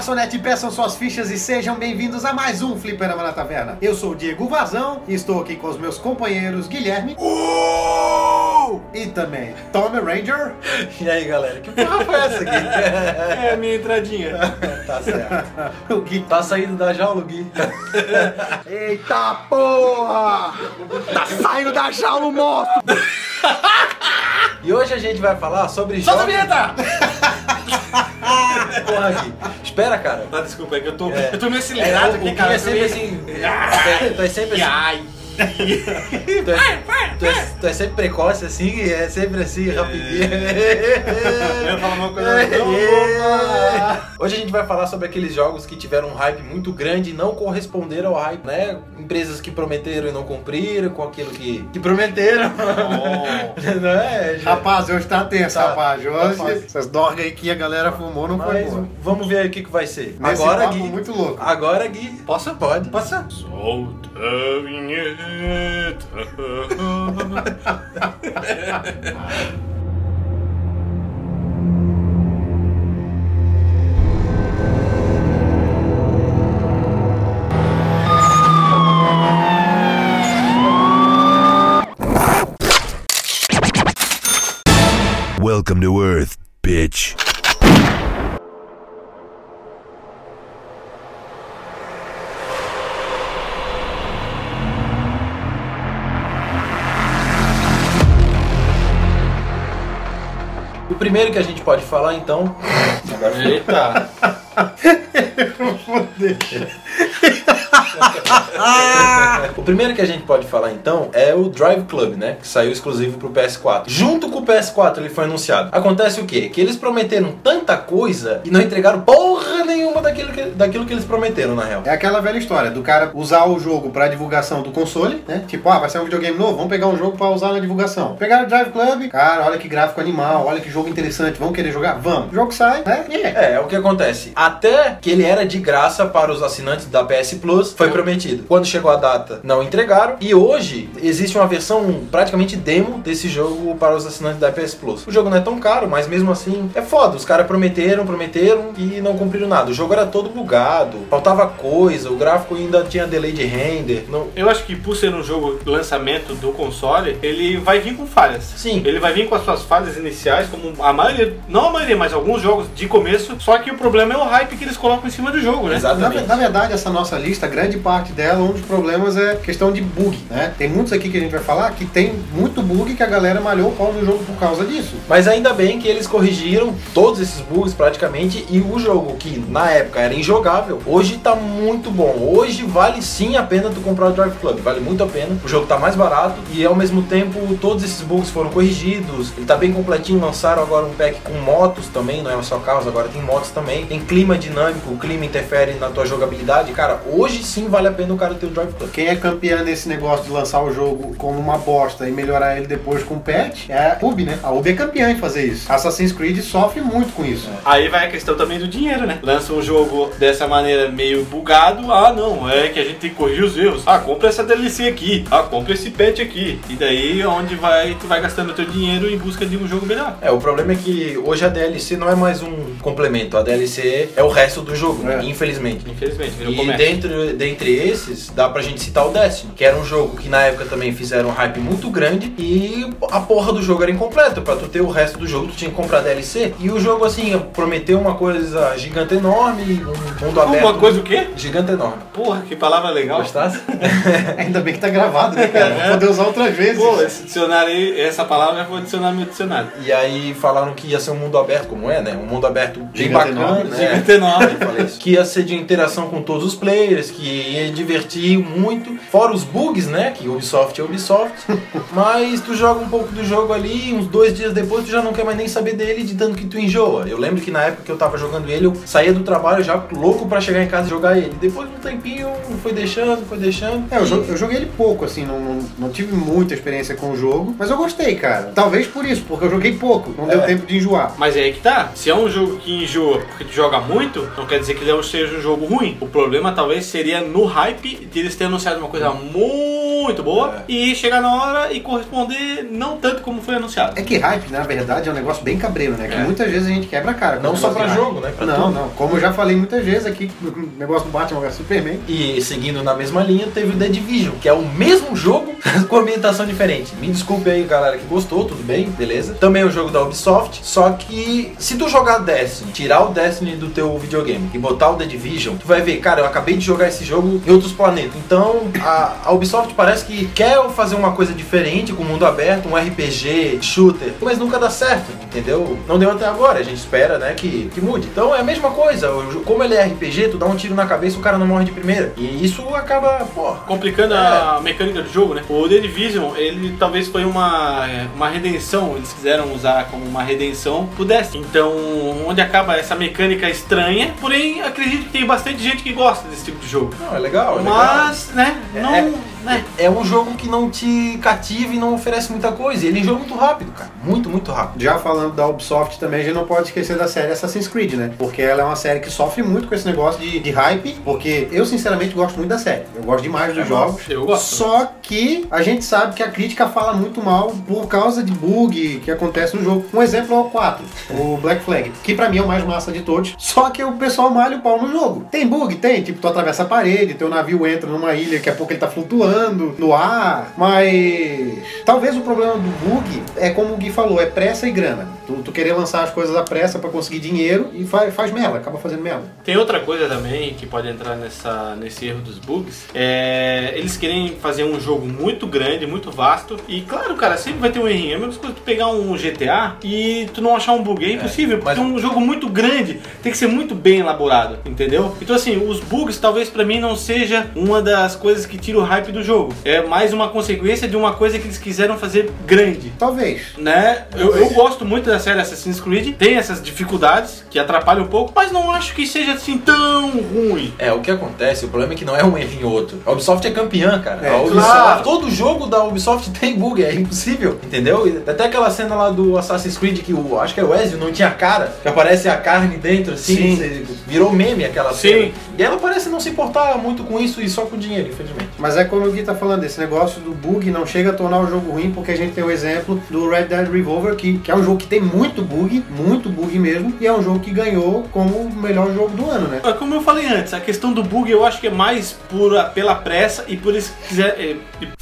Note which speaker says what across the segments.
Speaker 1: garçonete, peçam suas fichas e sejam bem-vindos a mais um Fliperama na Taverna. Eu sou o Diego Vazão e estou aqui com os meus companheiros Guilherme e também Tommy Ranger.
Speaker 2: E aí, galera, que porra foi essa aqui?
Speaker 3: É a minha entradinha.
Speaker 2: tá certo.
Speaker 1: O Gui.
Speaker 2: Tá saindo da jaula, o Gui.
Speaker 1: Eita porra! Tá saindo da jaula o monstro!
Speaker 2: E hoje a gente vai falar sobre
Speaker 3: Solta a
Speaker 2: jogos...
Speaker 3: vinheta!
Speaker 2: Porra, Gui. Espera, cara.
Speaker 3: Ah, desculpa, é que eu tô,
Speaker 2: É.
Speaker 3: eu tô meio
Speaker 2: É,
Speaker 3: acelerado
Speaker 2: o
Speaker 3: aqui,
Speaker 2: Gui
Speaker 3: cara.
Speaker 2: é
Speaker 3: eu tô
Speaker 2: sempre
Speaker 3: meio-
Speaker 2: assim... É- Tu é sempre assim...
Speaker 3: Ai.
Speaker 2: Tu é, tu, é, tu é sempre precoce assim, é sempre assim, rapidinho.
Speaker 3: Eu falo uma coisa tão boa.
Speaker 2: Hoje a gente vai falar sobre aqueles jogos que tiveram um hype muito grande e não corresponderam ao hype, né? Empresas que prometeram e não cumpriram com aquilo que, que prometeram.
Speaker 3: Oh.
Speaker 2: não é?
Speaker 1: Rapaz, hoje tá tenso,
Speaker 2: Tá.
Speaker 1: rapaz. Hoje,
Speaker 2: Rapaz.
Speaker 1: essas dorgas aí que a galera fumou não foi
Speaker 2: Mas
Speaker 1: boa.
Speaker 2: vamos ver aí o que, que vai ser.
Speaker 1: Nesse
Speaker 2: Agora,
Speaker 1: papo
Speaker 2: Gui.
Speaker 1: muito louco.
Speaker 2: Agora, Gui.
Speaker 3: Posso?
Speaker 2: Pode.
Speaker 3: Posso? Solta a vinheta.
Speaker 4: Welcome to Earth, bitch.
Speaker 2: Primeiro que a gente pode falar, então.
Speaker 3: Eita.
Speaker 2: O primeiro que a gente pode falar então é o Drive Club, né? Que saiu exclusivo pro PS4. Junto com o PS4 ele foi anunciado. Acontece o quê? Que eles prometeram tanta coisa e não entregaram porra nenhuma daquilo que, daquilo que eles prometeram, na real.
Speaker 1: É aquela velha história do cara usar o jogo pra divulgação do console, né? Tipo, ah, vai sair um videogame novo, vamos pegar um jogo pra usar na divulgação. Pegaram o Drive Club, cara, olha que gráfico animal, olha que jogo interessante, vamos querer jogar? Vamos. O jogo sai, né? E é.
Speaker 2: É, é o que acontece. Até que ele era de graça para os assinantes da PS Plus, foi prometido. Quando chegou a data, não entregaram. E hoje existe uma versão praticamente demo desse jogo para os assinantes da PS Plus. O jogo não é tão caro, mas mesmo assim é foda. Os caras prometeram, prometeram e não cumpriram nada. O jogo era todo bugado, faltava coisa, o gráfico ainda tinha delay de render. Não...
Speaker 3: Eu acho que por ser um jogo lançamento do console, ele vai vir com falhas.
Speaker 2: Sim.
Speaker 3: Ele vai vir com as suas falhas iniciais, como a maioria, não a maioria, mas alguns jogos de começo. Só que o problema é o hype que eles colocam em cima do jogo, né?
Speaker 1: Na,
Speaker 2: Exatamente.
Speaker 1: na verdade, essa nossa lista, grande parte dela, um dos problemas é questão de bug, né? Tem muitos aqui que a gente vai falar que tem muito bug que a galera malhou o pau no jogo por causa disso.
Speaker 2: Mas ainda bem que eles corrigiram todos esses bugs praticamente e o jogo que na época era injogável, hoje tá muito bom. Hoje vale sim a pena tu comprar o Drive Club, vale muito a pena. O jogo tá mais barato e ao mesmo tempo todos esses bugs foram corrigidos. Ele tá bem completinho, lançaram agora um pack com motos também, não é só carros, agora tem motos também. Tem clima dinâmico, o clima interfere na tua jogabilidade. Cara, hoje sim vale a pena o cara ter o Drive Club.
Speaker 1: Quem é campeão nesse negócio de lançar o jogo como uma bosta e melhorar ele depois com patch é a Ubi, né? A Ubi é campeã em fazer isso. Assassin's Creed sofre muito com isso.
Speaker 3: Aí vai a questão também do dinheiro, né? Lança um jogo dessa maneira meio bugado. Ah, não, é que a gente tem que corrigir os erros. Ah, compra essa DLC aqui. Ah, compra esse patch aqui. E daí é onde vai, tu vai gastando teu dinheiro em busca de um jogo melhor.
Speaker 2: É, o problema é que hoje a DLC não é mais um complemento, a DLC é o resto do jogo, né?
Speaker 1: É.
Speaker 2: infelizmente.
Speaker 3: Infelizmente, virou
Speaker 2: E
Speaker 3: comércio.
Speaker 2: dentro, dentre esses, dá pra gente citar o Destiny, que era um jogo que na época também fizeram um hype muito grande e a porra do jogo era incompleta. Pra tu ter o resto do jogo, tu tinha que comprar DLC. E o jogo, assim, prometeu uma coisa gigante enorme, um mundo aberto.
Speaker 3: Uma coisa o quê?
Speaker 2: Gigante enorme.
Speaker 3: Porra, que palavra legal.
Speaker 2: Gostasse?
Speaker 1: Ainda bem que tá gravado, né, cara? Vou poder usar outras vezes.
Speaker 3: Pô, esse dicionário aí, essa palavra eu vou adicionar no meu dicionário.
Speaker 2: E aí falaram que ia ser um mundo aberto, como é, né? Um mundo aberto bem
Speaker 1: Gigante
Speaker 2: bacana,
Speaker 1: enorme,
Speaker 2: né?
Speaker 3: Gigante enorme.
Speaker 2: Que ia ser de interação com todos os players, que ia divertir muito. Fora os bugs, né? Que Ubisoft é Ubisoft. Mas tu joga um pouco do jogo ali, uns dois dias depois tu já não quer mais nem saber dele, de tanto que tu enjoa. Eu lembro que na época que eu tava jogando ele, eu saía do trabalho já louco pra chegar em casa e jogar ele. Depois de um tempinho, foi deixando, foi deixando.
Speaker 1: É, eu,
Speaker 2: E-
Speaker 1: jo- eu joguei ele pouco, assim, não, não, não tive muita experiência com o jogo, mas eu gostei, cara. Talvez por isso, porque eu joguei pouco, não deu
Speaker 2: É.
Speaker 1: tempo de enjoar.
Speaker 3: Mas é aí que tá. Se é um jogo que enjoa porque tu joga muito, não quer dizer que ele seja um jogo ruim. O problema talvez seria no hype de eles terem anunciado uma coisa muito boa e chegar na hora e corresponder não tanto como foi anunciado.
Speaker 1: É que hype, na verdade, é um negócio bem cabreiro, né? Que
Speaker 3: É.
Speaker 1: muitas vezes a gente quebra a cara.
Speaker 2: Não só pra
Speaker 1: hype.
Speaker 2: jogo, né? Pra
Speaker 1: não,
Speaker 2: tudo.
Speaker 1: não. Como eu já falei muitas vezes aqui, o negócio do Batman vs Superman.
Speaker 2: E seguindo na mesma linha, teve o The Division, que é o mesmo jogo com ambientação diferente. Me desculpe aí, galera, que gostou, tudo bem, beleza. Também é um jogo da Ubisoft, só que se tu jogar Destiny, tirar o Destiny do teu videogame e botar o The Division, tu vai ver, cara, eu acabei de jogar esse jogo em outros planetas. Então, a, a Ubisoft parece que quer fazer uma coisa diferente com o mundo aberto, um RPG, shooter, mas nunca dá certo, entendeu? Não deu até agora, a gente espera, né, que, que mude. Então é a mesma coisa, como ele é RPG, tu dá um tiro na cabeça e o cara não morre de primeira. E isso acaba, pô,
Speaker 3: complicando a mecânica do jogo, né? O The Division, ele talvez foi uma, uma redenção, eles quiseram usar como uma redenção Destiny. Então, onde acaba essa mecânica estranha, porém, acredito que tem bastante gente que gosta desse tipo de jogo.
Speaker 2: Não, é legal, é legal.
Speaker 3: Mas, né, não,
Speaker 2: É-
Speaker 3: né?
Speaker 2: É um jogo que não te cativa e não oferece muita coisa. Ele é um jogo muito rápido, cara. Muito, muito rápido.
Speaker 1: Já falando da Ubisoft também, a gente não pode esquecer da série Assassin's Creed, né? Porque ela é uma série que sofre muito com esse negócio de, de hype, porque eu sinceramente gosto muito da série. Eu gosto demais dos
Speaker 3: Eu
Speaker 1: jogos.
Speaker 3: eu gosto.
Speaker 1: Só que a gente sabe que a crítica fala muito mal por causa de bug que acontece no jogo. Um exemplo é o 4, o Black Flag, que pra mim é o mais massa de todos. Só que o pessoal malha o pau no jogo. Tem bug? Tem. Tipo, tu atravessa a parede, teu navio entra numa ilha, daqui a pouco ele tá flutuando no ar. Mas talvez o problema do bug é como o Gui falou, é pressa e grana. Tu, tu querer lançar as coisas à pressa pra conseguir dinheiro e faz, faz merda, acaba fazendo merda.
Speaker 3: Tem outra coisa também que pode entrar nessa, nesse erro dos bugs. É, eles querem fazer um jogo muito grande, muito vasto. E claro, cara, sempre vai ter um errinho. É a mesma coisa que tu pegar um GTA e tu não achar um bug. É impossível, porque
Speaker 2: mas-
Speaker 3: é um jogo muito grande. Tem que ser muito bem elaborado, entendeu? Então assim, os bugs talvez pra mim não seja uma das coisas que tira o hype do jogo. É mais uma consequência de uma coisa que eles quiseram fazer grande
Speaker 1: Talvez.
Speaker 3: né? Eu, eu gosto muito da série Assassin's Creed, tem essas dificuldades que atrapalham um pouco, mas não acho que seja assim tão ruim.
Speaker 2: É, o que acontece, o problema é que não é um erro em outro. A Ubisoft é campeã, cara.
Speaker 1: É,
Speaker 2: a Ubisoft,
Speaker 3: claro.
Speaker 2: Todo jogo da Ubisoft tem bug, é impossível, entendeu? E Até aquela cena lá do Assassin's Creed que o, acho que é o Ezio não tinha cara, que aparece a carne dentro, assim,
Speaker 1: Sim.
Speaker 2: virou meme aquela
Speaker 3: Sim.
Speaker 2: cena. E ela parece não se importar muito com isso e só com dinheiro, infelizmente.
Speaker 1: Mas é como o Gui tá falando, esse negócio do bug não chega a tornar o jogo ruim, porque a gente tem o exemplo do Red Dead Revolver, que, que é um jogo que tem muito bug, muito bug mesmo, e é um jogo que ganhou como o melhor jogo do ano, né?
Speaker 3: Mas Como eu falei antes, a questão do bug eu acho que é mais por, pela pressa e por eles quiserem. É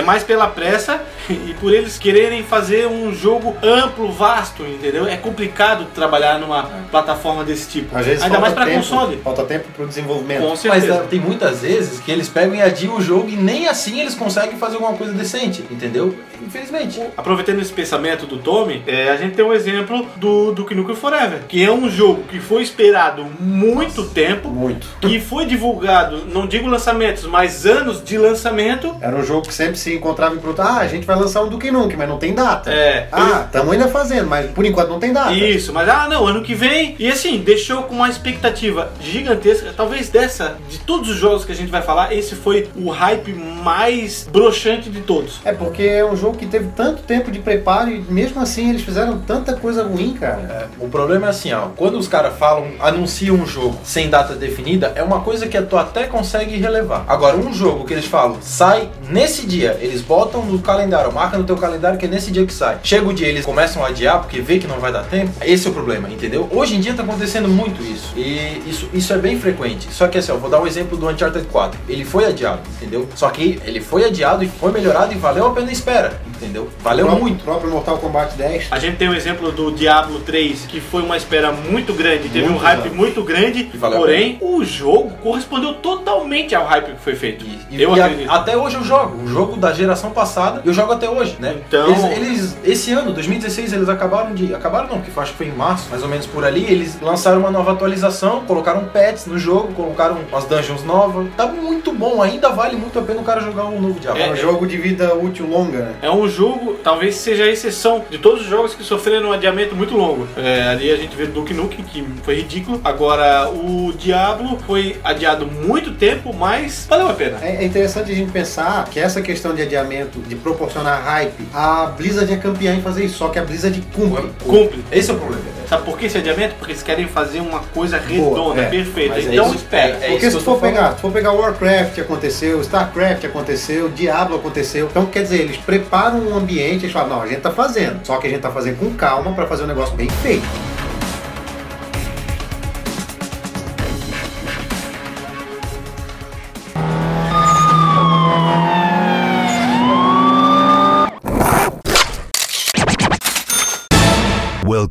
Speaker 3: mais pela pressa e por eles quererem fazer um jogo amplo, vasto, entendeu? É complicado trabalhar numa plataforma desse tipo.
Speaker 1: Às vezes
Speaker 3: Ainda mais
Speaker 1: tempo,
Speaker 3: console.
Speaker 1: Falta tempo pro desenvolvimento.
Speaker 3: Com
Speaker 2: Mas
Speaker 3: certeza.
Speaker 2: ah, tem muitas vezes que eles pegam e adiam o jogo e nem assim eles conseguem fazer alguma coisa decente, entendeu? Infelizmente.
Speaker 3: Aproveitando esse pensamento do Tommy, é, a gente tem um exemplo do Duke Nukem Forever, que é um jogo que foi esperado muito tempo,
Speaker 1: Muito.
Speaker 3: que foi divulgado, não digo lançamentos, mas anos de lançamento.
Speaker 1: Era um jogo que sempre se encontrava em pronto. Ah, a gente vai lançar um Duke Nukem, mas não tem data.
Speaker 3: É,
Speaker 1: Ah, estamos ainda fazendo, mas por enquanto não tem data.
Speaker 3: Isso, mas ah não, ano que vem. E assim, deixou com uma expectativa gigantesca. Talvez dessa, de todos os jogos que a gente vai falar, esse foi o hype mais broxante de todos.
Speaker 1: É porque é um jogo que teve tanto tempo de preparo e mesmo assim eles fizeram tanta coisa ruim, cara.
Speaker 2: O problema é assim, ó, quando os caras falam, anunciam um jogo sem data definida, é uma coisa que tu até consegue relevar. Agora, um jogo que eles falam, sai nesse dia, eles botam no calendário, marca no teu calendário que é nesse dia que sai. Chega o dia, eles começam a adiar porque vê que não vai dar tempo. Esse é o problema, entendeu? Hoje em dia tá acontecendo muito isso. E isso, isso é bem frequente. Só que assim, ó, vou dar um exemplo do Uncharted 4. Ele foi adiado, entendeu? Só que ele foi adiado e foi melhorado e valeu a pena a espera, entendeu? Valeu
Speaker 1: o próprio,
Speaker 2: muito.
Speaker 1: O próprio Mortal Kombat 10.
Speaker 3: A gente tem o exemplo do Diablo 3, que foi uma espera muito grande, teve
Speaker 2: Muito
Speaker 3: um hype
Speaker 2: exato.
Speaker 3: muito grande,
Speaker 2: valeu a
Speaker 3: porém o jogo correspondeu totalmente ao hype que foi feito.
Speaker 2: E,
Speaker 3: eu
Speaker 2: e a-
Speaker 3: acredito.
Speaker 2: até hoje eu jogo. O jogo da geração passada, eu jogo até hoje, né?
Speaker 3: Então-
Speaker 2: Eles, eles- esse ano, 2016, eles acabaram de. Acabaram não, porque acho que foi em março, mais ou menos por ali. Eles lançaram uma nova atualização, colocaram pets no jogo, colocaram umas dungeons novas. Tá muito bom, ainda vale muito a pena o cara jogar um novo Diablo.
Speaker 1: É um jogo de vida útil longa, né?
Speaker 3: É um jogo, talvez seja a exceção de todos os jogos que sofreram um adiamento muito longo. É, ali a gente vê Duke Nukem, que foi ridículo. Agora, o Diablo foi adiado muito tempo, mas valeu a pena.
Speaker 1: É é interessante a gente pensar que essa questão de adiamento, de proporcionar hype, a Blizzard é campeã em fazer isso, só que a Blizzard cumpre.
Speaker 3: Cumpre.
Speaker 2: Esse é o problema.
Speaker 3: Sabe por que esse adiamento? Porque eles querem fazer uma coisa redonda,
Speaker 1: é.
Speaker 3: perfeita.
Speaker 2: Mas é
Speaker 3: Então
Speaker 2: isso-
Speaker 3: espera.
Speaker 2: é- é
Speaker 1: Porque se for pegar, se for pegar Warcraft aconteceu, Starcraft aconteceu, Diablo aconteceu. Então quer dizer, eles preparam um ambiente, eles falam, não, a gente tá fazendo. Só que a gente tá fazendo com calma pra fazer um negócio bem feito.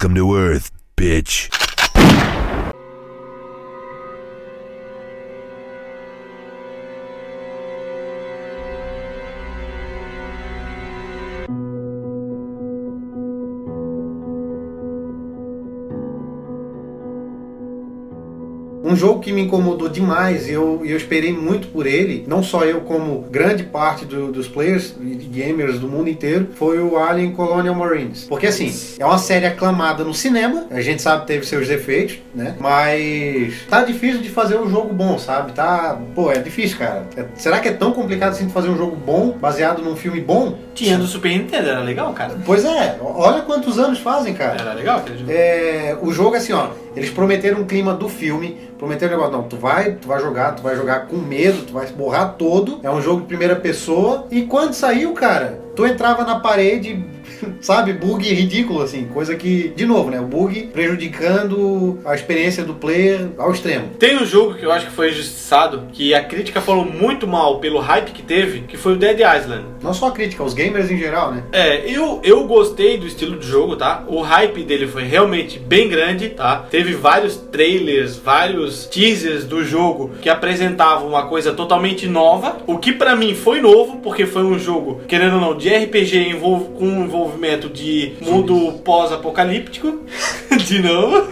Speaker 4: Welcome to Earth, bitch.
Speaker 1: Um jogo que me incomodou demais e eu, eu esperei muito por ele, não só eu, como grande parte do- dos players e gamers do mundo inteiro, foi o Alien Colonial Marines. Porque assim, é uma série aclamada no cinema, a gente sabe que teve seus defeitos, né? Mas tá difícil de fazer um jogo bom, sabe? Tá. Pô, é difícil, cara. É- será que é tão complicado assim de fazer um jogo bom, baseado num filme bom?
Speaker 3: Tinha do Super Nintendo, era legal, cara.
Speaker 1: Pois é, olha quantos anos fazem, cara.
Speaker 3: Era legal aquele jogo.
Speaker 1: É, o jogo, assim, ó, eles prometeram um clima do filme, prometeram um negócio, não, tu vai, tu vai jogar, tu vai jogar com medo, tu vai se borrar todo, é um jogo de primeira pessoa, e quando saiu, cara, tu entrava na parede, sabe, bug ridículo, assim, coisa que, de novo, né, o bug prejudicando a experiência do player ao extremo.
Speaker 3: Tem um jogo que eu acho que foi injustiçado, que a crítica falou muito mal pelo hype que teve, que foi o Dead Island.
Speaker 1: Não só a crítica, os gamers em geral, né.
Speaker 3: É, eu, eu gostei do estilo de jogo, tá? O hype dele foi realmente bem grande, tá? Teve vários trailers, vários teasers do jogo que apresentavam uma coisa totalmente nova. O que pra mim foi novo, porque foi um jogo, querendo ou não, de RPG envol- com envolvimento de mundo pós-apocalíptico. de novo.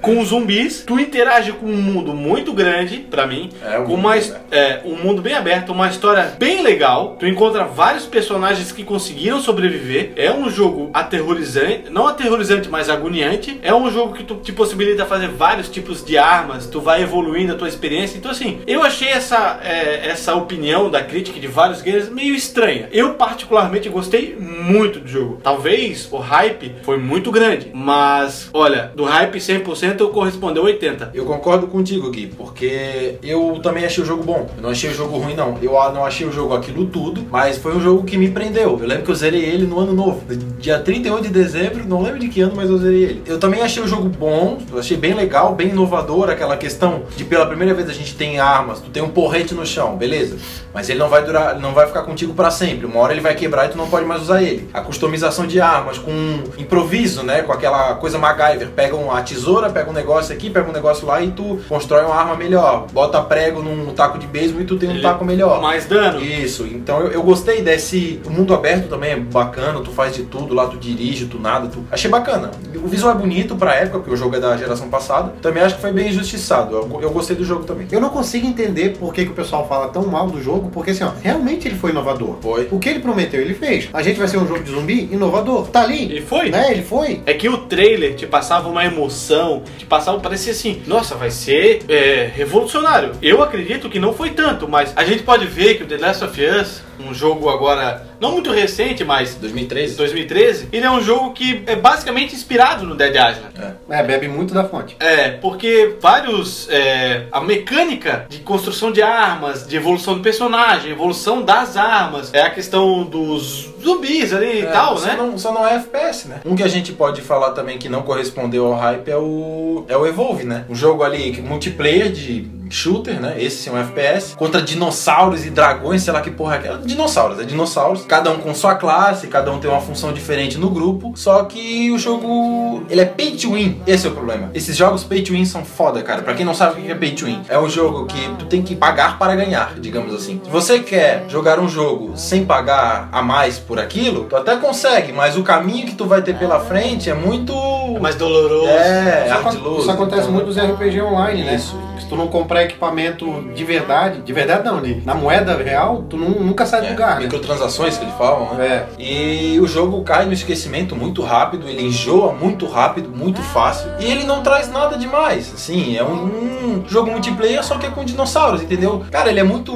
Speaker 3: com zumbis. Tu interage com um mundo muito grande, pra mim.
Speaker 2: É, um
Speaker 3: com uma, é, um mundo bem aberto, uma história bem legal. Tu encontra vários personagens que conseguiram sobreviver. É um jogo aterrorizante, não aterrorizante, mas agoniante. É um jogo que tu te possibilita fazer vários tipos de armas. Tu vai evoluindo a tua experiência. Então assim, eu achei essa é, essa opinião da crítica de vários gamers meio estranha. Eu particularmente gostei muito do jogo. Talvez o hype foi muito grande, mas olha, do hype 100% eu correspondeu 80.
Speaker 2: Eu concordo contigo, Gui, porque eu também achei o jogo bom. Eu não achei o jogo ruim, não. Eu não achei o jogo aquilo tudo, mas foi um jogo que me prendeu. Eu lembro que eu zerei ele no ano novo. Dia 31 de dezembro, não lembro de que ano, mas eu zerei ele. Eu também achei o jogo bom, eu achei bem legal, bem inovador, aquela questão de pela primeira vez a gente tem armas, tu tem um porrete no chão, beleza. Mas ele não vai durar, não vai ficar contigo pra sempre. Uma hora ele vai quebrar e tu não pode mais usar ele. A customização de armas com improviso, né? Com aquela coisa MacGyver. Pega uma tesoura, pega um negócio aqui, pega um negócio lá e tu constrói uma arma melhor. Bota prego num taco de beisebol e tu tem um
Speaker 3: Ele-
Speaker 2: taco melhor.
Speaker 3: Mais dano.
Speaker 2: Isso, então eu, eu gostei desse. O mundo aberto também é bacana, tu faz de tudo lá, tu dirige, tu nada, tu. Achei bacana. O visual é bonito pra época, porque o jogo é da geração passada. Também acho que foi bem injustiçado. Eu, eu gostei do jogo também.
Speaker 1: Eu não consigo entender por que, que o pessoal fala tão mal do jogo, porque assim, ó, realmente ele foi inovador.
Speaker 2: Foi.
Speaker 1: O que ele prometeu, ele fez. A gente vai ser um jogo de zumbi inovador. Tá ali.
Speaker 3: E foi.
Speaker 1: Né? Ele foi.
Speaker 3: É que o trailer te passava uma emoção, te passava, parecia assim, nossa, vai ser é, revolucionário. Eu acredito que não foi tanto, mas a gente pode ver que o The Last of Us, um jogo agora não muito recente, mas
Speaker 2: 2013?
Speaker 3: 2013, ele é um jogo que é basicamente inspirado no Dead Island.
Speaker 1: É, bebe muito da fonte.
Speaker 3: É, porque vários. é, a mecânica de construção de armas, de evolução do personagem, evolução das armas, é a questão dos zumbis ali e
Speaker 2: É,
Speaker 3: tal,
Speaker 2: só
Speaker 3: né?
Speaker 2: Não, só não é FPS, né? Um que a gente pode falar também que não correspondeu ao hype é o, é o Evolve, né? Um jogo ali que- multiplayer de shooter, né? Esse sim é um FPS. Contra dinossauros e dragões, sei lá que porra é aquela. Dinossauros, é dinossauros. Cada um com sua classe, cada um tem uma função diferente no grupo. Só que o jogo. Ele é pay to win. Esse é o problema. Esses jogos pay to win são foda, cara. Pra quem não sabe o que é pay to win, é um jogo que tu tem que pagar para ganhar, digamos assim. Se você quer jogar um jogo sem pagar a mais por aquilo, tu até consegue, mas o caminho que tu vai ter pela frente é muito.
Speaker 3: É mais doloroso.
Speaker 2: É, ardiloso.
Speaker 1: isso acontece
Speaker 2: então-
Speaker 1: muito nos RPG online, né?
Speaker 2: Isso.
Speaker 1: Se tu não comprar equipamento de verdade, de verdade não, de, na moeda real, tu nu- nunca sai do
Speaker 2: É,
Speaker 1: lugar, né?
Speaker 2: microtransações que eles falam, né?
Speaker 1: É.
Speaker 2: E o jogo cai no esquecimento muito rápido, ele enjoa muito rápido, muito fácil. E ele não traz nada demais. Assim, é um, um jogo multiplayer, só que é com dinossauros, entendeu? Cara, ele é muito.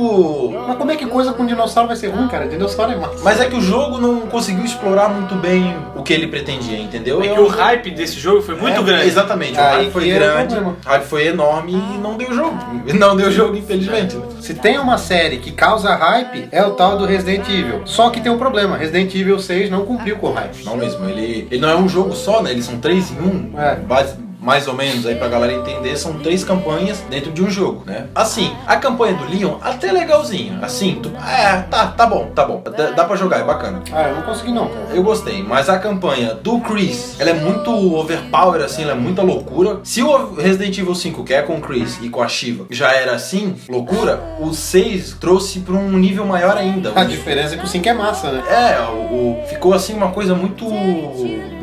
Speaker 1: Mas como é que coisa com dinossauro vai ser ruim, cara? Dinossauro é massa.
Speaker 2: Mas é que o jogo não conseguiu explorar muito bem o que ele pretendia, entendeu?
Speaker 3: É
Speaker 2: Eu-
Speaker 3: que o hype desse jogo foi muito
Speaker 2: É,
Speaker 3: grande.
Speaker 2: Exatamente, o hype foi
Speaker 1: o
Speaker 2: grande, o hype foi enorme e não deu jogo. Não deu jogo, infelizmente. né?
Speaker 1: Se tem uma série que causa hype, é o tal do Resident Evil. Só que tem um problema, Resident Evil 6 não cumpriu com o hype.
Speaker 2: Não mesmo, ele, ele não é um jogo só, né? Eles são três em um.
Speaker 1: É.
Speaker 2: base- mais ou menos aí pra galera entender, são três campanhas dentro de um jogo, né? Assim, a campanha do Leon até legalzinha. Assim, tu, é, tá, tá bom, tá bom. Dá, dá pra jogar, é bacana.
Speaker 1: Ah, eu não consegui não, cara.
Speaker 2: Eu gostei, mas a campanha do Chris, ela é muito overpower, assim, ela é muita loucura. Se o Resident Evil 5, que é com o Chris e com a Shiva, já era assim, loucura, o 6 trouxe pra um nível maior ainda.
Speaker 1: A diferença é que o 5 é massa, né?
Speaker 2: É, o, o- ficou assim uma coisa muito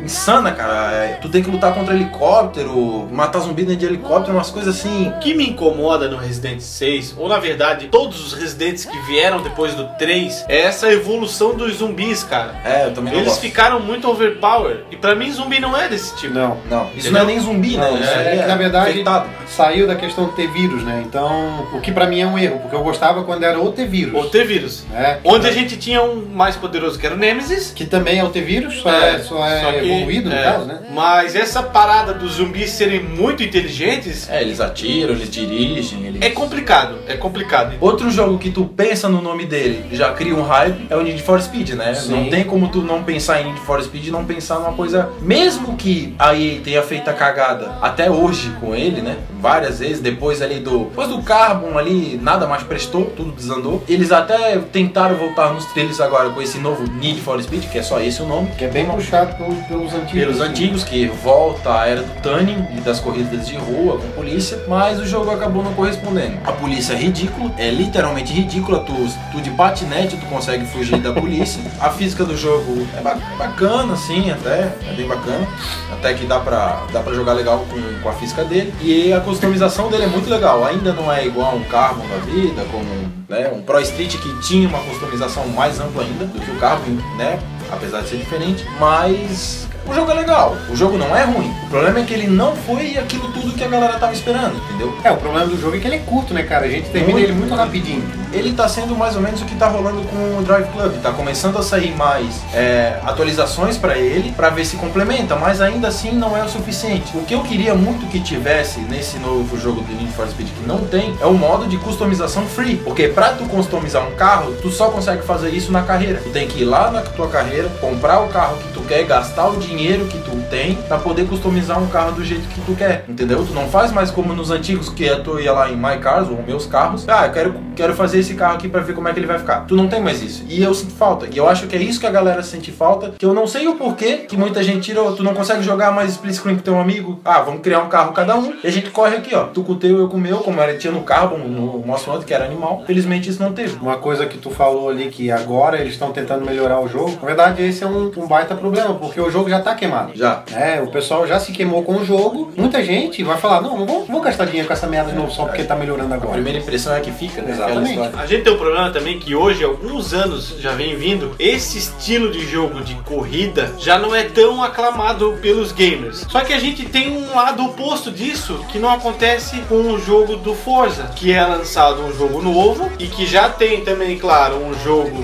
Speaker 2: insana, cara. É, tu tem que lutar contra helicóptero, matar zumbi dentro de helicóptero, umas coisas assim.
Speaker 3: O que me incomoda no Resident 6, ou na verdade, todos os Residentes que vieram depois do 3, é essa evolução dos zumbis, cara.
Speaker 2: É, eu também não
Speaker 3: Eles
Speaker 2: gosto.
Speaker 3: ficaram muito overpower. E pra mim, zumbi não é desse tipo.
Speaker 1: Não.
Speaker 2: Não, isso
Speaker 3: Entendeu?
Speaker 2: não é nem zumbi, né?
Speaker 1: Não,
Speaker 2: Isso
Speaker 1: é que, na verdade,
Speaker 2: infectado.
Speaker 1: Saiu da questão de ter vírus, né? Então, o que pra mim é um erro, porque eu gostava quando era o T-vírus.
Speaker 3: Ou T-Vírus.
Speaker 1: né?
Speaker 3: Onde a gente tinha um mais poderoso que era o Nemesis.
Speaker 1: Que também é o T-vírus, só é, só é
Speaker 3: que-
Speaker 1: evoluído no
Speaker 3: é.
Speaker 1: caso, né?
Speaker 3: Mas essa parada dos zumbis serem muito inteligentes
Speaker 2: É, eles atiram, eles dirigem, eles...
Speaker 3: é complicado. É complicado.
Speaker 2: Outro jogo que tu pensa no nome dele já cria um hype é o Need for Speed, né?
Speaker 1: Sim.
Speaker 2: Não tem como tu não pensar em Need for Speed e não pensar numa coisa. Mesmo que a EA tenha feito a cagada até hoje com ele, né? Várias vezes, depois ali do. Depois do Carbon ali, nada mais prestou, tudo desandou. Eles até tentaram voltar nos trilhos agora com esse novo Need for Speed, que é só esse o nome.
Speaker 1: Que é bem puxado pelos, pelos antigos.
Speaker 2: Pelos antigos, que volta a era do Tunning e das corridas de rua com polícia, mas o jogo acabou não correspondendo. A polícia é ridícula, é literalmente ridícula, tu, tu de patinete tu consegue fugir da polícia. A física do jogo é ba- é bacana, assim, até, é bem bacana, até que dá pra, dá pra jogar legal com, com a física dele. E a customização dele é muito legal, ainda não é igual um Carbon da vida, como né, um Pro Street que tinha uma customização mais ampla ainda do que o Carbon, né? Apesar de ser diferente, mas o jogo é legal, o jogo não é ruim. O problema é que ele não foi aquilo tudo que a galera tava esperando, entendeu?
Speaker 1: É, o problema do jogo é que ele é curto, né, cara? A gente termina
Speaker 2: Muito,
Speaker 1: ele muito
Speaker 2: muito.
Speaker 1: rapidinho.
Speaker 2: Ele tá sendo mais ou menos o que tá rolando com o Drive Club. Tá começando a sair mais é, atualizações pra ele, pra ver se complementa, mas ainda assim não é o suficiente. O que eu queria muito que tivesse nesse novo jogo do Need for Speed que não tem é o modo de customização free. Porque pra tu customizar um carro, tu só consegue fazer isso na carreira. Tu tem que ir lá na tua carreira, comprar o carro que tu quer, gastar o dinheiro que tu tem pra poder customizar um carro do jeito que tu quer, entendeu? Tu não faz mais como nos antigos que é tu ia lá em My Cars ou meus carros. Ah, eu quero, quero fazer esse carro aqui pra ver como é que ele vai ficar. Tu não tem mais isso. E eu sinto falta. E eu acho que é isso que a galera sente falta. Que eu não sei o porquê que muita gente tirou. Tu não consegue jogar mais split screen com teu amigo. Ah, vamos criar um carro cada um. E a gente corre aqui, ó. Tu com o teu, eu com o meu, como era, tinha no Carbon, no Monster Hunter, que era animal. Felizmente isso não teve.
Speaker 1: Uma coisa que tu falou ali que agora eles estão tentando melhorar o jogo. Na verdade, esse é um, um baita problema, porque o jogo já tá queimado.
Speaker 2: Já.
Speaker 1: É, o pessoal já se queimou com o jogo. Muita gente vai falar: não, não vou, vou gastar dinheiro com essa merda de novo só porque tá melhorando
Speaker 2: A
Speaker 1: agora.
Speaker 2: primeira impressão é que fica, né?
Speaker 1: Exatamente.
Speaker 3: A gente tem um problema também que hoje, alguns anos, já vem vindo, esse estilo de jogo de corrida já não é tão aclamado pelos gamers. Só que a gente tem um lado oposto disso, que não acontece com o jogo do Forza, que é lançado um jogo novo e que já tem também, claro, um jogo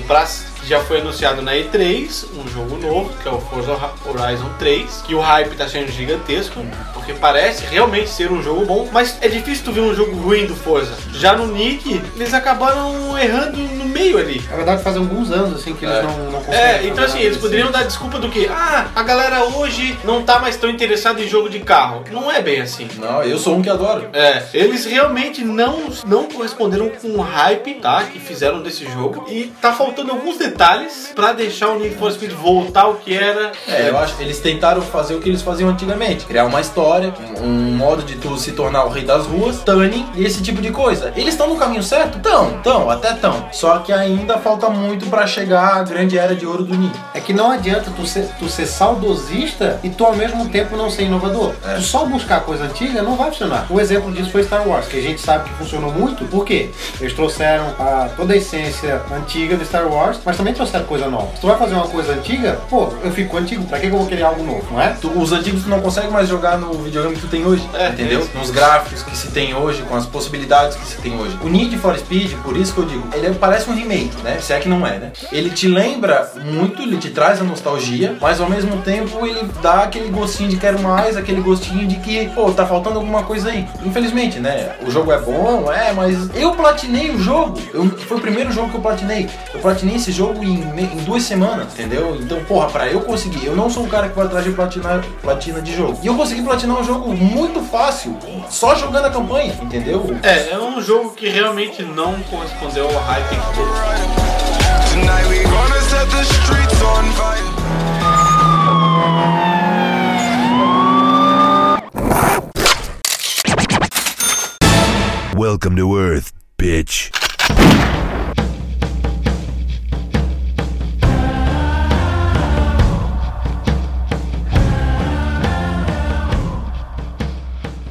Speaker 3: que já foi anunciado na E3, um jogo novo, que é o Forza Horizon 3, que o hype tá sendo gigantesco, porque parece realmente ser um jogo bom, mas é difícil tu ver um jogo ruim do Forza. Já no Nick, eles acabaram errando no meio ali.
Speaker 1: Na verdade, faz alguns anos assim que eles
Speaker 2: É.
Speaker 1: não, não conseguem.
Speaker 3: É, então assim, eles
Speaker 1: desse
Speaker 3: poderiam dar desculpa do que? Ah, a galera hoje não tá mais tão interessada em jogo de carro. Não é bem assim.
Speaker 2: Não, eu sou um que adoro.
Speaker 3: É, eles realmente não, não corresponderam com o hype, tá? Que fizeram desse jogo. E tá faltando alguns detalhes pra deixar o Need for Speed voltar ao que era.
Speaker 2: É, eu acho que eles tentaram fazer o que eles faziam antigamente. Criar uma história, um, um modo de tu se tornar o rei das ruas, tuning e esse tipo de coisa. Eles estão no caminho certo? Tão, tão, até tão. Só que ainda falta muito pra chegar à grande era de ouro do Nick.
Speaker 1: É que não adianta tu ser, tu ser saudosista e tu ao mesmo tempo não ser inovador.
Speaker 2: É.
Speaker 1: Tu só buscar coisa antiga não vai funcionar. Um exemplo disso foi Star Wars, que a gente sabe que funcionou muito. Por quê? Eles trouxeram a, toda a essência antiga de Star Wars, mas também trouxeram coisa nova. Se tu vai fazer uma coisa antiga, pô, eu fico antigo, pra que eu vou querer algo novo, não é?
Speaker 2: Tu- os antigos tu não consegue mais jogar no videogame que tu tem hoje,
Speaker 3: É,
Speaker 2: entendeu?
Speaker 3: isso.
Speaker 2: Nos gráficos que se tem hoje, com as possibilidades que se tem hoje. O Need for Speed, por isso que eu digo, ele é- parece um remake, né? Se é que não é, né? Ele te lembra muito, ele te traz a nostalgia, mas ao mesmo tempo ele dá aquele gostinho de quero mais, aquele gostinho de que, pô, tá faltando alguma coisa aí. Infelizmente, né? O jogo é bom, é, mas eu platinei o jogo. Eu- foi o primeiro jogo que eu platinei. Eu platinei esse jogo em, em duas semanas, entendeu? Então, porra, pra eu conseguir, eu não sou um cara que vai atrás de platinar, platina de jogo. E eu consegui platinar um jogo muito fácil, só jogando a campanha, entendeu?
Speaker 3: É, é um jogo que realmente não correspondeu ao hype que teve.
Speaker 5: Tonight we gonna set the streets on fire.
Speaker 4: Welcome to Earth, bitch.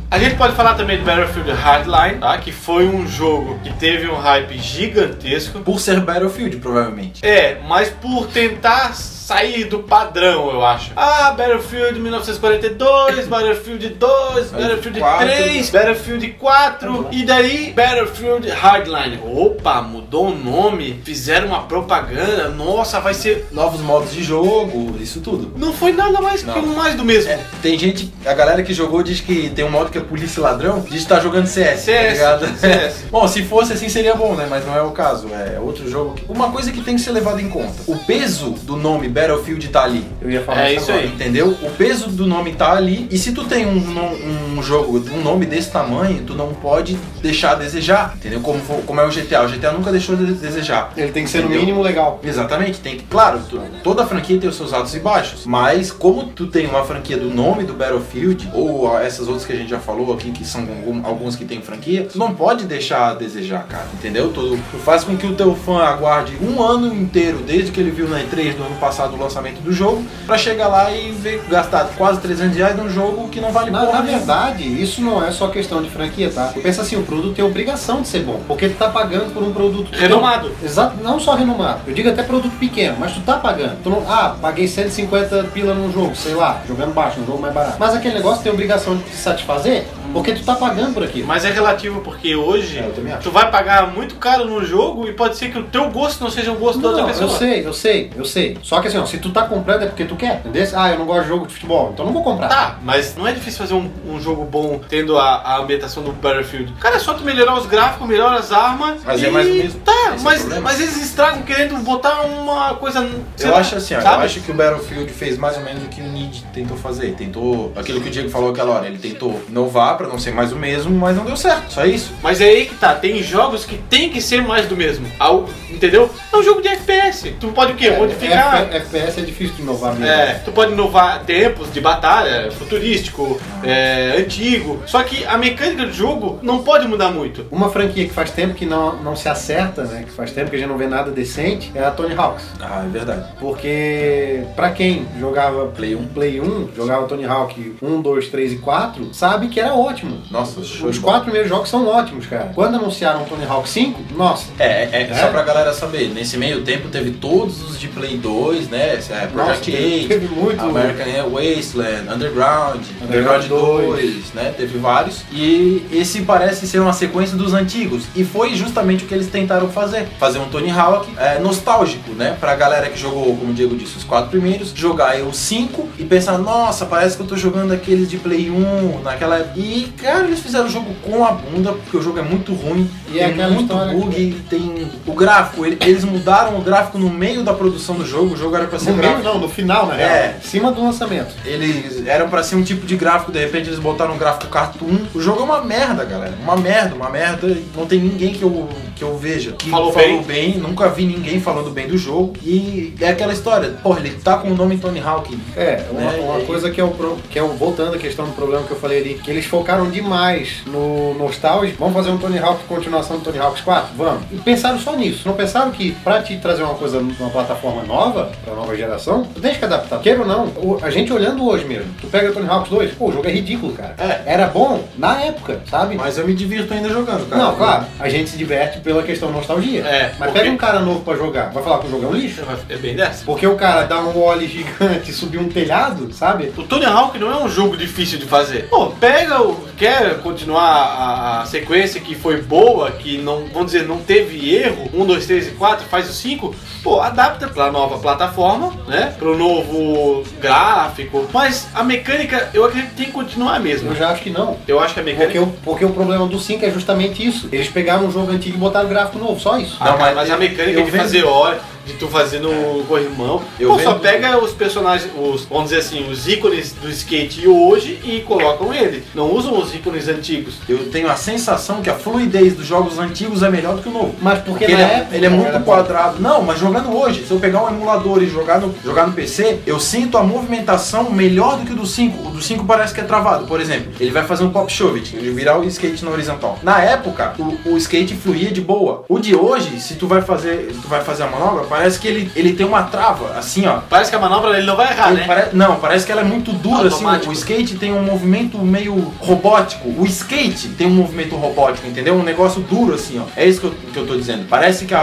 Speaker 3: A gente pode falar também do Battlefield Hardline, tá? Que foi um jogo que teve um hype gigantesco.
Speaker 2: Por ser Battlefield, provavelmente.
Speaker 3: É, mas por tentar sair do padrão, eu acho. Ah, Battlefield 1942, Battlefield 2, Battlefield
Speaker 2: 4.
Speaker 3: 3, Battlefield 4 e daí Battlefield Hardline. Opa, mudou o nome, fizeram uma propaganda. Nossa, vai ser.
Speaker 2: Novos modos de jogo, isso tudo.
Speaker 3: Não foi nada mais que mais do mesmo.
Speaker 2: É, tem gente, a galera que jogou diz que tem um modo que é polícia e ladrão, diz que tá jogando CS, tá
Speaker 3: CS,
Speaker 2: ligado?
Speaker 3: CS.
Speaker 2: Bom, se fosse assim seria bom, né? Mas não é o caso, é outro jogo. Que... Uma coisa que tem que ser levada em conta: o peso do nome Battlefield tá ali.
Speaker 1: Eu ia falar
Speaker 3: É
Speaker 1: isso
Speaker 3: isso
Speaker 1: agora.
Speaker 3: aí.
Speaker 2: Entendeu? O peso do nome tá ali. E se tu tem um, no- um jogo, um nome desse tamanho, tu não pode deixar a desejar. Entendeu? Como, como é o GTA. O GTA nunca deixou de desejar.
Speaker 1: Ele tem que ser no
Speaker 2: Entendeu?
Speaker 1: mínimo legal.
Speaker 2: Exatamente, tem que, claro, tu- toda franquia tem os seus altos e baixos, mas como tu tem uma franquia do nome do Battlefield, ou essas outras que a gente já falou aqui, que são alguns que tem franquia, tu não pode deixar a desejar, cara, entendeu? Tu, tu faz com que o teu fã aguarde um ano inteiro, desde que ele viu na E3 do ano passado o lançamento do jogo, pra chegar lá e ver, gastar quase 300 reais num jogo que não vale
Speaker 1: Na,
Speaker 2: porra
Speaker 1: na verdade, isso não é só questão de franquia, tá? Pensa assim, o produto tem obrigação de ser bom. Porque tu tá pagando por um produto.
Speaker 3: Renomado.
Speaker 1: Exato, não só renomado. Eu digo até produto pequeno, mas tu tá pagando. Tu não, ah, paguei 150 pila num jogo, sei lá, jogando baixo, um jogo mais barato. Mas aquele negócio tem obrigação de te satisfazer porque tu tá pagando por aquilo.
Speaker 3: Mas é relativo porque hoje
Speaker 2: É,
Speaker 3: tu vai pagar muito caro no jogo e pode ser que o teu gosto não seja o gosto da outra
Speaker 1: Não,
Speaker 3: pessoa.
Speaker 1: eu sei, eu sei, eu sei. Só que assim, ó, se tu tá comprando é porque tu quer, entendeu? Ah, eu não gosto de jogo de futebol, então não vou comprar.
Speaker 3: Tá, mas não é difícil fazer um, um jogo bom tendo a, a ambientação do Battlefield. Cara, é só tu melhorar os gráficos, melhorar as armas.
Speaker 2: Mas
Speaker 3: e...
Speaker 2: é mais o mesmo.
Speaker 3: Tá,
Speaker 2: Esse é
Speaker 3: mas,
Speaker 2: problema.
Speaker 3: mas eles estragam querendo botar uma coisa.
Speaker 2: Eu
Speaker 3: lá,
Speaker 2: acho assim, ó, eu acho que o Battlefield fez mais ou menos o que o Need tentou fazer. Tentou aquilo que o Diego falou aquela hora. Ele tentou inovar pra não ser mais o mesmo, mas não deu certo. Só isso.
Speaker 3: Mas é aí que tá, tem jogos que tem que ser mais do mesmo. Ao- entendeu? É um jogo de FPS. Tu pode o quê?
Speaker 1: É,
Speaker 3: Modificar.
Speaker 1: F- FPS é difícil de inovar mesmo.
Speaker 3: É, tu pode inovar tempos de batalha, futurístico, é, antigo. Só que a mecânica do jogo não pode mudar muito.
Speaker 1: Uma franquia que faz tempo que não, não se acerta, né? Que faz tempo que a gente não vê nada decente, é a Tony Hawks.
Speaker 2: Ah, é verdade.
Speaker 1: Porque pra quem jogava
Speaker 2: Play 1.
Speaker 1: Play 1, jogava Tony Hawk 1, 2, 3 e 4, sabe que era ótimo.
Speaker 2: Nossa, show
Speaker 1: Os quatro primeiros jogos são ótimos, cara. Quando anunciaram Tony Hawk 5, nossa.
Speaker 2: É, é,
Speaker 1: É?
Speaker 2: só pra galera saber, nesse meio tempo teve todos os de Play 2, né? É,
Speaker 1: Nossa,
Speaker 2: Project 8,
Speaker 1: teve muito.
Speaker 2: American Wasteland, Underground,
Speaker 1: Underground
Speaker 2: Underground 2, né? Teve vários. E esse parece ser uma sequência dos antigos. E foi justamente o que eles tentaram fazer. Fazer um Tony Hawk é, nostálgico, né? Pra galera que jogou, como o Diego disse, os quatro primeiros, jogar aí os cinco e pensar, nossa, parece que eu tô jogando aqueles de Play 1 naquela época. E, cara, eles fizeram o jogo com a bunda, porque o jogo é muito ruim.
Speaker 1: E é
Speaker 2: muito bug, tem o gráfico. ele- Eles mudaram o gráfico no meio da produção do jogo. O jogo era pra ser
Speaker 1: No meio,
Speaker 2: gráfico.
Speaker 1: não, no final, na real.
Speaker 2: É.
Speaker 1: Em cima do lançamento.
Speaker 2: Eles eram pra ser um tipo de gráfico, de repente eles botaram um gráfico cartoon. O jogo é uma merda, galera. Uma merda, uma merda. Não tem ninguém que eu, que eu veja que
Speaker 3: Falou
Speaker 2: falou bem. Nunca vi ninguém falando bem do jogo. E é aquela história, porra, ele tá com o nome Tony Hawk.
Speaker 1: É, uma,
Speaker 2: É,
Speaker 1: uma
Speaker 2: e-
Speaker 1: coisa que é, o, que é o. Voltando à questão do problema que eu falei ali, que eles focaram demais no nostalgia. Vamos fazer um Tony Hawk continuação do Tony Hawks 4? Vamos. E pensaram só nisso. Não pensaram que pra te trazer uma coisa numa plataforma nova, pra nova geração, tu tem que adaptar. Queira ou não, a gente olhando hoje mesmo, tu pega Tony Hawks 2, pô, o jogo é ridículo, cara.
Speaker 2: É.
Speaker 1: Era bom na época, sabe?
Speaker 2: Mas eu me divirto ainda jogando, cara.
Speaker 1: Não, claro, a gente se diverte pela questão nostalgia.
Speaker 3: É,
Speaker 1: Mas
Speaker 3: porque-
Speaker 1: pega um cara novo pra jogar, vai falar que o jogo é um lixo?
Speaker 3: É bem dessa.
Speaker 1: Porque o cara dá um ollie gigante, subir um telhado, sabe?
Speaker 3: O Tony Hawk não é um jogo difícil de fazer. Pô, pega o. Quer continuar a, sequência que foi boa, que não, vamos dizer, não teve erro, 1, 2, 3 e 4, faz o 5, pô, adapta pra nova plataforma, né? Pro novo gráfico. Mas a mecânica, eu acredito que tem que continuar mesmo.
Speaker 1: Eu já acho que não.
Speaker 3: Eu acho que a
Speaker 1: Porque
Speaker 3: mecânica.
Speaker 1: o, porque o problema do 5 é justamente isso. Eles pegaram um jogo antigo e botaram gráfico novo, só isso.
Speaker 3: Ah,
Speaker 2: Não, mas
Speaker 3: mas a mecânica
Speaker 2: eu
Speaker 3: de
Speaker 2: vendo-
Speaker 3: fazer hora, de tu fazer no corrimão.
Speaker 2: Eu
Speaker 3: Pô, só
Speaker 2: vendo-
Speaker 3: pega os personagens, os, vamos dizer assim, os ícones do skate hoje e colocam ele. Não usam os ícones antigos.
Speaker 2: Eu tenho a sensação que a fluidez dos jogos antigos é melhor do que o novo.
Speaker 1: Mas porque,
Speaker 2: Porque
Speaker 1: na
Speaker 2: ele, é,
Speaker 1: época
Speaker 2: ele é muito quadrado. Não, mas jogando hoje, se eu pegar um emulador e jogar no, jogar no PC, eu sinto a movimentação melhor do que o do 5. O do 5 parece que é travado. Por exemplo, ele vai fazer um pop shove, ele virar o skate na horizontal. Na época, o, o skate fluía de boa. O de hoje, se tu vai fazer, tu vai fazer a manobra, parece que ele, ele tem uma trava, assim, ó.
Speaker 3: Parece que a manobra ele não vai errar,
Speaker 2: Ele
Speaker 3: né?
Speaker 2: pare- Não, parece que ela é muito dura, assim.
Speaker 3: Automático.
Speaker 2: O skate tem um movimento meio robótico. O skate tem um movimento robótico, entendeu? Um negócio duro, assim, ó. É isso que eu, que eu tô dizendo. Parece que a,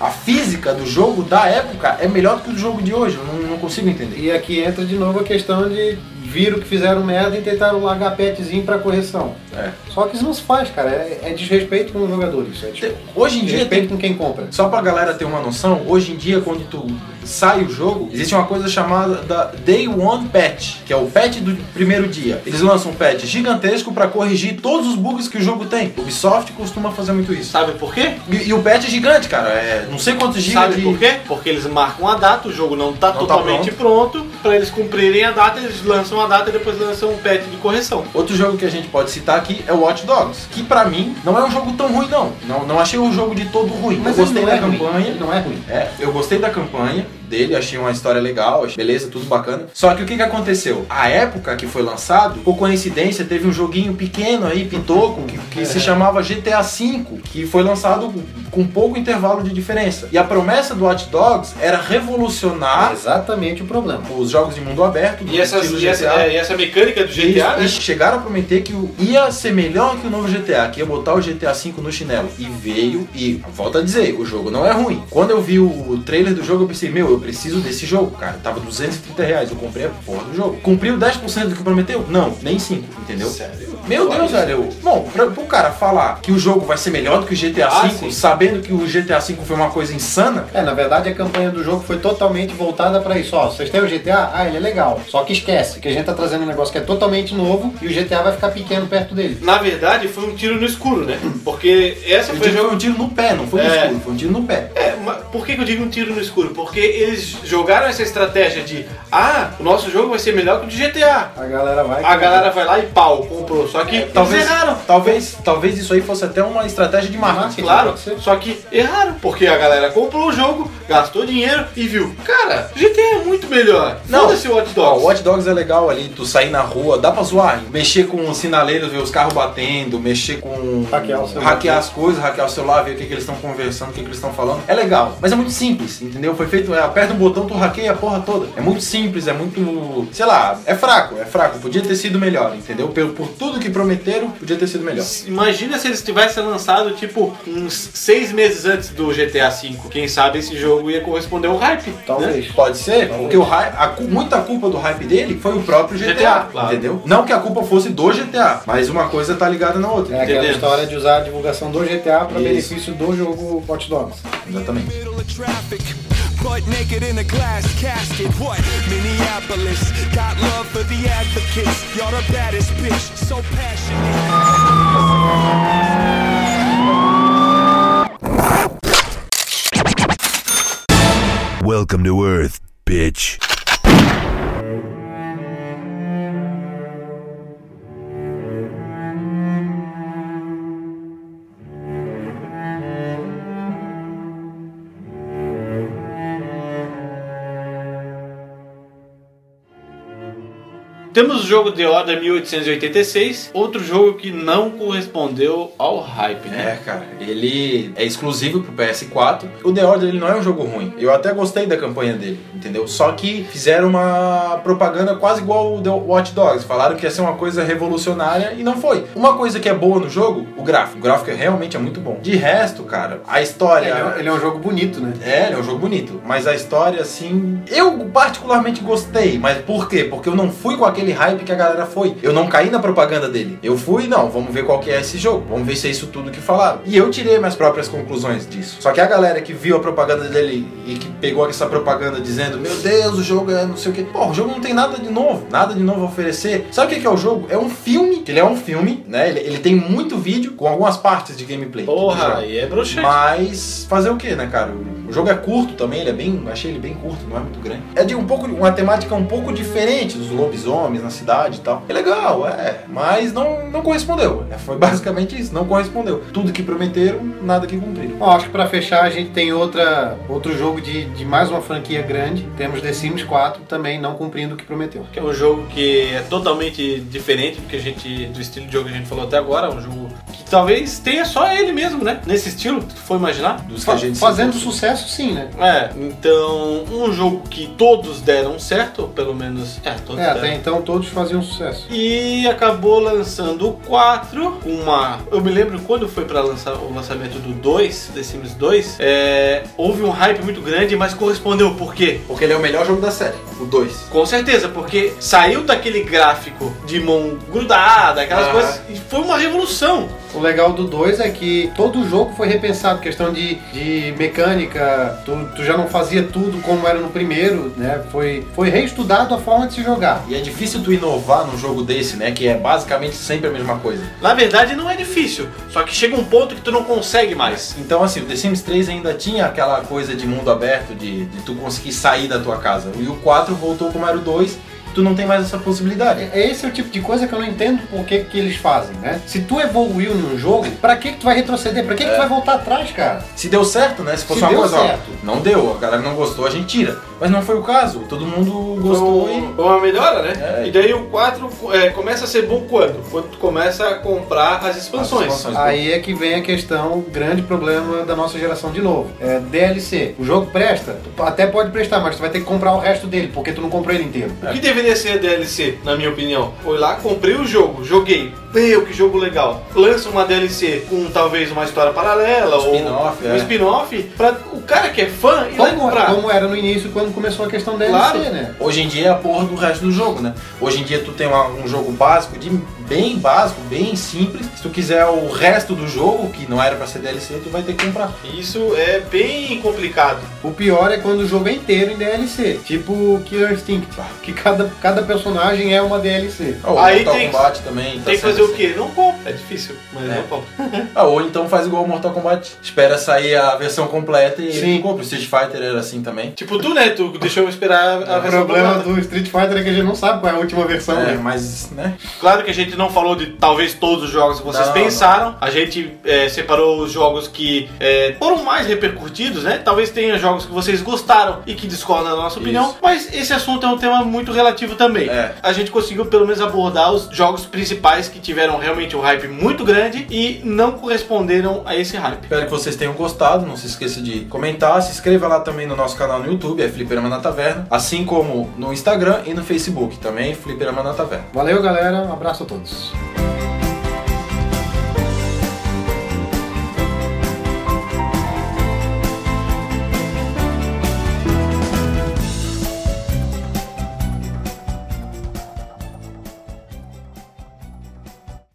Speaker 2: a, a física do jogo da época é melhor do que o do jogo de hoje. Eu não, não consigo entender.
Speaker 1: E aqui entra de novo a questão de viram que fizeram merda e tentaram largar petzinho pra correção.
Speaker 2: É.
Speaker 1: Só que isso não se faz, cara. É, é desrespeito com o jogador isso. É
Speaker 2: Te- Hoje em dia
Speaker 1: desrespeito
Speaker 2: tem
Speaker 1: com quem compra.
Speaker 2: Só pra galera ter uma noção, hoje em dia quando tu sai o jogo, existe uma coisa chamada da Day One Patch, que é o patch do primeiro dia. Eles lançam um patch gigantesco pra corrigir todos os bugs que o jogo tem. Ubisoft costuma fazer muito isso.
Speaker 3: Sabe por quê?
Speaker 2: E, e o patch é gigante, cara. É não sei quantos gigas
Speaker 3: Sabe
Speaker 2: de...
Speaker 3: por quê? Porque eles marcam a data, o jogo não tá
Speaker 2: Não tá
Speaker 3: totalmente pronto. Pra eles cumprirem a data, eles lançam a data e depois lançam um patch de correção.
Speaker 2: Outro jogo que a gente pode citar aqui é o Watch Dogs, que pra mim não é um jogo tão ruim não. Não, não achei o jogo de todo ruim.
Speaker 1: Mas
Speaker 2: eu gostei
Speaker 1: não
Speaker 2: da
Speaker 1: é ruim.
Speaker 2: campanha.
Speaker 1: Ele não é ruim.
Speaker 2: É, eu gostei da campanha dele, achei uma história legal, beleza, tudo bacana. Só que o que, que aconteceu? A época que foi lançado, por coincidência, teve um joguinho pequeno aí, pitoco, que, que se chamava GTA V, que foi lançado com pouco intervalo de diferença. E a promessa do Watch Dogs era revolucionar
Speaker 1: É exatamente o problema.
Speaker 2: os jogos de mundo aberto,
Speaker 3: E, essas, e, essa,
Speaker 2: GTA.
Speaker 3: é, e essa mecânica do
Speaker 2: E eles-
Speaker 3: GTA, né?
Speaker 2: eles chegaram a prometer que o- ia ser melhor que o novo GTA, que ia botar o GTA V no chinelo. E veio, e volta a dizer, o jogo não é ruim. Quando eu vi o trailer do jogo, eu pensei, meu, eu preciso desse jogo, cara. Tava 230 reais, eu comprei a porra do jogo. Cumpriu 10% do que prometeu? Não, nem 5, entendeu?
Speaker 3: Sério?
Speaker 2: Meu Deus, velho. Bom, pra, pro cara falar que o jogo vai ser melhor do que o GTA
Speaker 3: Ah,
Speaker 2: V,
Speaker 3: sim.
Speaker 2: sabendo que o GTA V foi uma coisa insana,
Speaker 1: É, na verdade a campanha do jogo foi totalmente voltada pra isso. Ó, vocês têm o GTA? Ah, ele é legal. Só que esquece que a gente tá trazendo um negócio que é totalmente novo e o GTA vai ficar pequeno perto dele.
Speaker 3: Na verdade, foi um tiro no escuro, né? Porque essa foi
Speaker 2: foi um tiro no pé, não foi no
Speaker 3: É.
Speaker 2: escuro, foi um tiro no pé.
Speaker 3: É, por que, que eu digo um tiro no escuro? Porque eles jogaram essa estratégia de ah, o nosso jogo vai ser melhor que o de GTA.
Speaker 1: A galera vai.
Speaker 3: A galera vai lá e pau, comprou. Só que
Speaker 2: Talvez,
Speaker 3: eles erraram.
Speaker 2: talvez, talvez isso aí fosse até uma estratégia de marketing.
Speaker 3: Claro, só que erraram, porque a galera comprou o jogo, gastou dinheiro e viu, cara, GTA é muito melhor.
Speaker 2: Não.
Speaker 3: Foda-se o Watch
Speaker 2: Ó,
Speaker 3: Dogs.
Speaker 2: o Watch Dogs é legal ali, tu sair na rua, dá pra zoar, mexer com os sinaleiros, ver os carros batendo, mexer com.
Speaker 1: Hackear o celular.
Speaker 2: hackear as coisas, hackear o celular, ver o que, que eles estão conversando, o que, que eles estão falando. É legal, mas é muito simples, entendeu? Foi feito, é, aperta um botão, tu hackeia a porra toda. É muito simples, é muito. sei lá, é fraco, é fraco. Podia ter sido melhor, entendeu? Por, por tudo que prometeram, podia ter sido melhor.
Speaker 3: Imagina se eles tivessem lançado, tipo, uns seis meses antes do GTA V. Quem sabe esse jogo ia corresponder ao hype. Né?
Speaker 1: Talvez.
Speaker 2: Pode ser, porque o hype, a muita culpa do hype dele foi o próprio GTA,
Speaker 3: GTA, claro.
Speaker 2: entendeu? Não que a culpa fosse do GTA, mas uma coisa tá ligada na outra.
Speaker 1: É aquela
Speaker 3: Entendendo?
Speaker 1: história de usar a divulgação do GTA para benefício do jogo Watch Dogs.
Speaker 2: Exatamente.
Speaker 5: Middle of traffic. Butt naked in a glass casket. What? Minneapolis. Got love for the advocates. Y'all the baddest bitch. So passionate.
Speaker 4: Welcome to Earth, bitch.
Speaker 3: Temos o jogo The Order 1886, outro jogo que não correspondeu ao hype, né?
Speaker 2: É, cara, ele é exclusivo pro PS4. O The Order ele não é um jogo ruim. Eu até gostei da campanha dele, entendeu? Só que fizeram uma propaganda quase igual o The Watch Dogs. Falaram que ia ser uma coisa revolucionária e não foi. Uma coisa que é boa no jogo, o gráfico. O gráfico é realmente é muito bom. De resto, cara, a história.
Speaker 1: Ele é, ele é um jogo bonito, né?
Speaker 2: É, ele é um jogo bonito. Mas a história, assim. Eu particularmente gostei. Mas por quê? Porque eu não fui com aquele hype que a galera foi. Eu não caí na propaganda dele. Eu fui, não, vamos ver qual que é esse jogo. Vamos ver se é isso tudo que falaram. E eu tirei minhas próprias conclusões disso. Só que a galera que viu a propaganda dele e que pegou essa propaganda dizendo: Meu Deus, o jogo é não sei o que. Pô, o jogo não tem nada de novo. Nada de novo a oferecer. Sabe o que é o jogo? É um filme. Ele é um filme, né? Ele, ele tem muito vídeo com algumas partes de gameplay.
Speaker 3: Porra, aí é broxante.
Speaker 2: Mas fazer o que, né, cara? O jogo é curto também, ele é bem. Achei ele bem curto, não é muito grande. É de um pouco. uma temática um pouco diferente dos lobisomens na cidade e tal. É legal, é. Mas não, não correspondeu. É, foi basicamente isso, não correspondeu. Tudo que prometeram, nada que cumpriram.
Speaker 1: Bom, acho que pra fechar a gente tem outra, outro jogo de, de mais uma franquia grande. Temos The Sims 4 também não cumprindo o que prometeu.
Speaker 3: Que é um jogo que é totalmente diferente do que a gente. do estilo de jogo que a gente falou até agora. Um jogo talvez tenha só ele mesmo, né? Nesse estilo, tu foi imaginar?
Speaker 2: Dos que a gente
Speaker 1: Fazendo sucesso, sim, né?
Speaker 3: É, então um jogo que todos deram certo, pelo menos. É, todos
Speaker 1: É,
Speaker 3: deram.
Speaker 1: até então todos faziam sucesso.
Speaker 3: E acabou lançando o 4, uma. Eu me lembro quando foi para lançar o lançamento do 2, The Sims 2, é, houve um hype muito grande, mas correspondeu por quê?
Speaker 2: Porque ele é o melhor jogo da série, o 2.
Speaker 3: Com certeza, porque saiu daquele gráfico de mão grudada, aquelas
Speaker 2: Ah.
Speaker 3: coisas, e foi uma revolução.
Speaker 1: O legal do 2 é que todo o jogo foi repensado, questão de, de mecânica, tu, tu já não fazia tudo como era no primeiro, né? Foi, foi reestudado a forma de se jogar.
Speaker 2: E é difícil tu inovar num jogo desse, né? Que é basicamente sempre a mesma coisa.
Speaker 3: Na verdade, não é difícil, só que chega um ponto que tu não consegue mais.
Speaker 2: Então, assim, o The Sims 3 ainda tinha aquela coisa de mundo aberto, de, de tu conseguir sair da tua casa. E o 4 voltou como era o 2, tu não tem mais essa possibilidade.
Speaker 1: Esse é o tipo de coisa que eu não entendo por que, que eles fazem, né? Se tu evoluiu num jogo, pra que, que tu vai retroceder? Pra que, que tu vai voltar atrás, cara?
Speaker 2: Se deu certo, né? Se fosse
Speaker 1: Se
Speaker 2: uma
Speaker 1: deu
Speaker 2: coisa, ó,
Speaker 1: certo.
Speaker 2: não deu, a galera não gostou, a gente tira. Mas não foi o caso, todo mundo gostou
Speaker 3: Foi
Speaker 2: e.
Speaker 3: um- uma melhora, né?
Speaker 2: É.
Speaker 3: E daí o 4 é, começa a ser bom quando? Quando tu começa a comprar as expansões.
Speaker 2: As expansões.
Speaker 1: Aí é que vem a questão, o grande problema da nossa geração de novo. É DLC. O jogo presta, até pode prestar, mas tu vai ter que comprar o resto dele, porque tu não comprou ele inteiro.
Speaker 3: O que deveria ser a DLC, na minha opinião? Foi lá, comprei o jogo, joguei. Meu, que jogo legal. Lança uma DLC com talvez uma história paralela ou
Speaker 2: spin-off,
Speaker 3: um
Speaker 2: é.
Speaker 3: spin-off pra o cara que é fã ir lá
Speaker 1: Como,
Speaker 3: comprar.
Speaker 1: como era no início quando começou a questão DLC,
Speaker 3: Claro.
Speaker 1: né?
Speaker 2: Hoje em dia é a porra do resto do jogo, né? Hoje em dia tu tem um jogo básico, de bem básico, bem simples. Se tu quiser o resto do jogo, que não era pra ser DLC, tu vai ter que comprar.
Speaker 3: Isso é bem complicado.
Speaker 1: O pior é quando o jogo é inteiro em DLC. Tipo Killer Instinct, que cada, cada personagem é uma DLC.
Speaker 2: Ah, o
Speaker 3: Aí
Speaker 2: Mortal
Speaker 3: tem-
Speaker 2: Kombat também. tá
Speaker 3: Tem que fazer o
Speaker 2: assim.
Speaker 3: quê? Não compra. É difícil, mas
Speaker 2: É.
Speaker 3: não compra.
Speaker 2: Ah, ou então faz igual o Mortal Kombat. Espera sair a versão completa e
Speaker 1: Sim.
Speaker 2: tu compra. O Street Fighter era assim também.
Speaker 3: Tipo tu, né? Tu deixou eu esperar a
Speaker 1: O
Speaker 3: versão
Speaker 1: problema
Speaker 3: completa.
Speaker 1: do Street Fighter é que a gente não sabe qual é a última versão.
Speaker 2: É,
Speaker 1: né?
Speaker 2: mas, né?
Speaker 3: Claro que a gente não falou de talvez todos os jogos que vocês
Speaker 2: Não,
Speaker 3: pensaram. A gente é, separou os jogos que é, foram mais repercutidos, né? Talvez tenha jogos que vocês gostaram e que discordam da nossa opinião.
Speaker 2: Isso.
Speaker 3: Mas esse assunto é um tema muito relativo também.
Speaker 2: É.
Speaker 3: A gente conseguiu pelo menos abordar os jogos principais que tiveram realmente um hype muito grande e não corresponderam a esse hype.
Speaker 2: Espero que vocês tenham gostado. Não se esqueça de comentar. Se inscreva lá também no nosso canal no YouTube, é Fliperama na Taverna. Assim como no Instagram e no Facebook também, Fliperama na Taverna.
Speaker 1: Valeu, galera. Um abraço a todos. Productions.